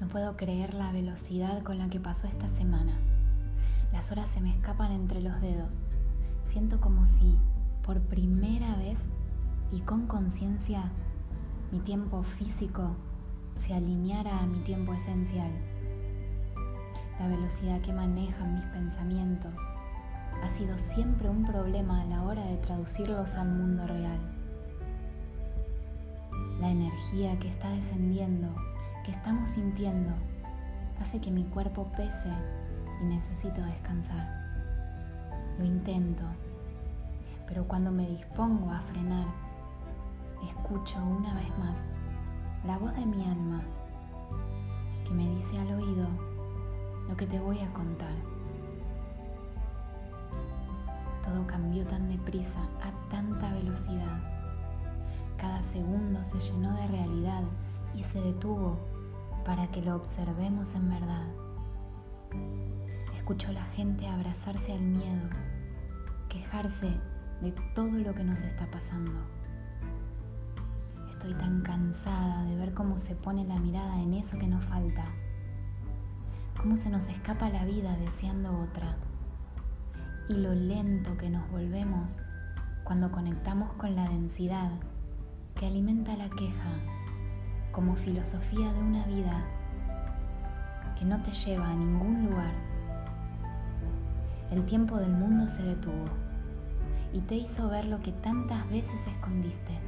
No puedo creer la velocidad con la que pasó esta semana. Las horas se me escapan entre los dedos. Siento como si por primera vez y con conciencia mi tiempo físico se alineara a mi tiempo esencial. La velocidad que manejan mis pensamientos ha sido siempre un problema a la hora de traducirlos al mundo real. La energía que está descendiendo que estamos sintiendo hace que mi cuerpo pese y necesito descansar. Lo intento, pero cuando me dispongo a frenar, escucho una vez más la voz de mi alma que me dice al oído lo que te voy a contar. A tanta velocidad. Cada segundo se llenó de realidad y se detuvo para que lo observemos en verdad. Escucho a la gente abrazarse al miedo, quejarse de todo lo que nos está pasando. Estoy tan cansada de ver cómo se pone la mirada en eso que nos falta, cómo se nos escapa la vida deseando otra y lo lento que nos volvemos cuando conectamos con la densidad que alimenta la queja como filosofía de una vida que no te lleva a ningún lugar. El tiempo del mundo se detuvo y te hizo ver lo que tantas veces escondiste,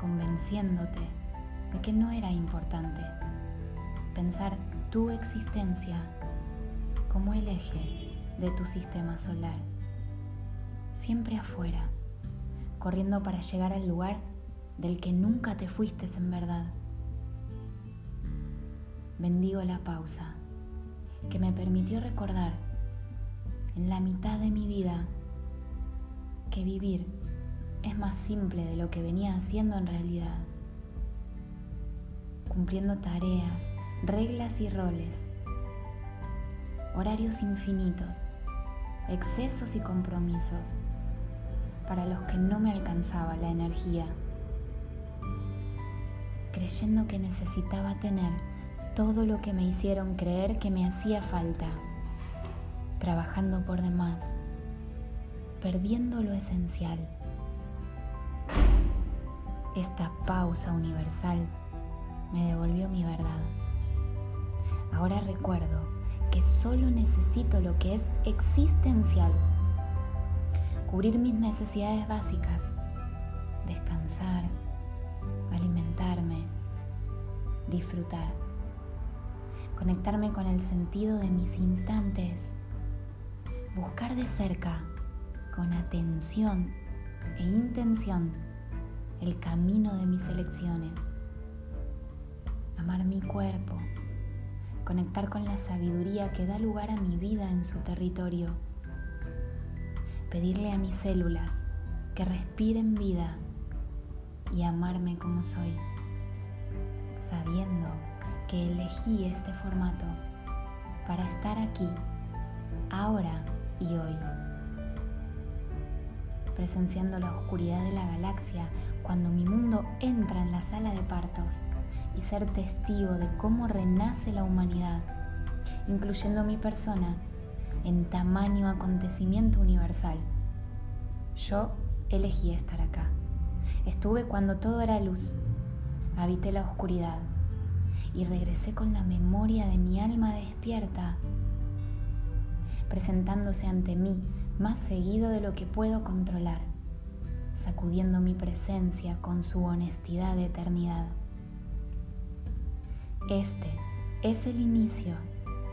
convenciéndote de que no era importante pensar tu existencia como el eje de tu sistema solar, siempre afuera, corriendo para llegar al lugar del que nunca te fuiste en verdad. Bendigo la pausa que me permitió recordar en la mitad de mi vida que vivir es más simple de lo que venía haciendo en realidad, cumpliendo tareas, reglas y roles, horarios infinitos, excesos y compromisos para los que no me alcanzaba la energía creyendo que necesitaba tener todo lo que me hicieron creer que me hacía falta, trabajando por demás, perdiendo lo esencial. Esta pausa universal me devolvió mi verdad. Ahora recuerdo que solo necesito lo que es existencial, cubrir mis necesidades básicas, descansar, alimentarme, disfrutar, conectarme con el sentido de mis instantes, buscar de cerca, con atención e intención, el camino de mis elecciones, amar mi cuerpo, conectar con la sabiduría que da lugar a mi vida en su territorio, pedirle a mis células que respiren vida y amarme como soy, sabiendo que elegí este formato para estar aquí, ahora y hoy, presenciando la oscuridad de la galaxia cuando mi mundo entra en la sala de partos y ser testigo de cómo renace la humanidad, incluyendo mi persona en tamaño acontecimiento universal. Yo elegí estar acá. Estuve cuando todo era luz, habité la oscuridad y regresé con la memoria de mi alma despierta, presentándose ante mí más seguido de lo que puedo controlar, sacudiendo mi presencia con su honestidad de eternidad. Este es el inicio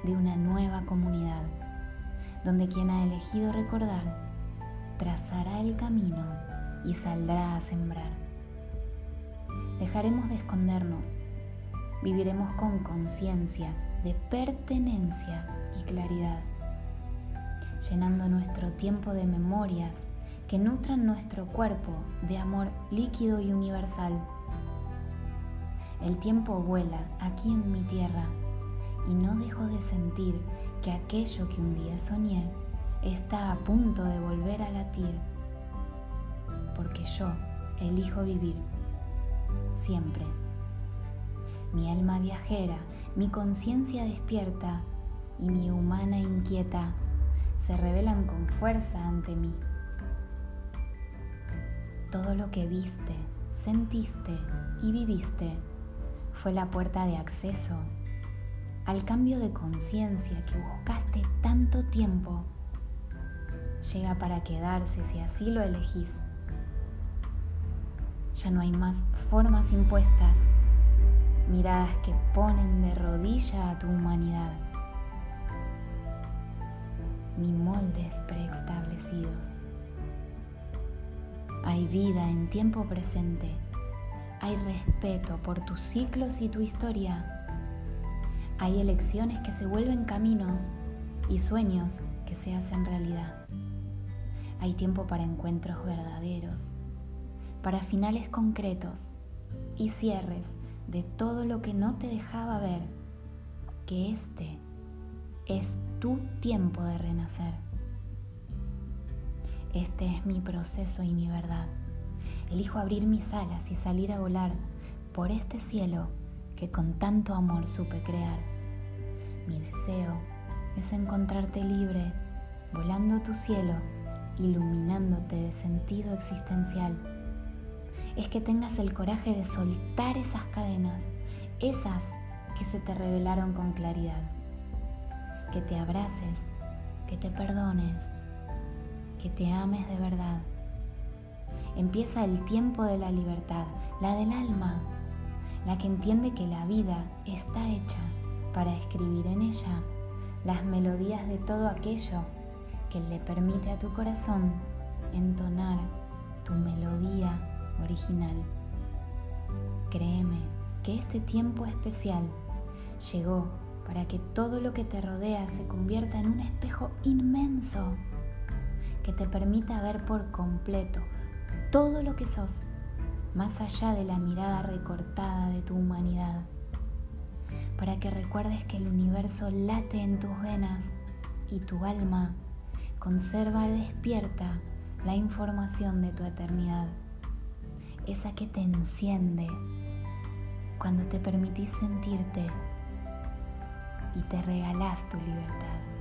de una nueva comunidad, donde quien ha elegido recordar trazará el camino y saldrá a sembrar. Dejaremos de escondernos, viviremos con conciencia de pertenencia y claridad, llenando nuestro tiempo de memorias que nutran nuestro cuerpo de amor líquido y universal. El tiempo vuela aquí en mi tierra y no dejo de sentir que aquello que un día soñé está a punto de volver a latir porque yo elijo vivir, siempre. Mi alma viajera, mi conciencia despierta y mi humana inquieta se revelan con fuerza ante mí. Todo lo que viste, sentiste y viviste fue la puerta de acceso al cambio de conciencia que buscaste tanto tiempo. Llega para quedarse si así lo elegís. Ya no hay más formas impuestas, miradas que ponen de rodilla a tu humanidad, ni moldes preestablecidos. Hay vida en tiempo presente, hay respeto por tus ciclos y tu historia hay elecciones que se vuelven caminos y sueños que se hacen realidad. Hay tiempo para encuentros verdaderos, para finales concretos y cierres de todo lo que no te dejaba ver, que este es tu tiempo de renacer. Este es mi proceso y mi verdad. Elijo abrir mis alas y salir a volar por este cielo que con tanto amor supe crear. Mi deseo es encontrarte libre, volando tu cielo, iluminándote de sentido existencial. Es que tengas el coraje de soltar esas cadenas, esas que se te revelaron con claridad. Que te abraces, que te perdones, que te ames de verdad. Empieza el tiempo de la libertad, la del alma, la que entiende que la vida está hecha para escribir en ella las melodías de todo aquello que le permite a tu corazón entonar tu melodía original. Créeme que este tiempo especial llegó para que todo lo que te rodea se convierta en un espejo inmenso que te permita ver por completo todo lo que sos más allá de la mirada recortada de tu humanidad, para que recuerdes que el universo late en tus venas y tu alma conserva despierta la información de tu eternidad, esa que te enciende cuando te permitís sentirte y te regalás tu libertad.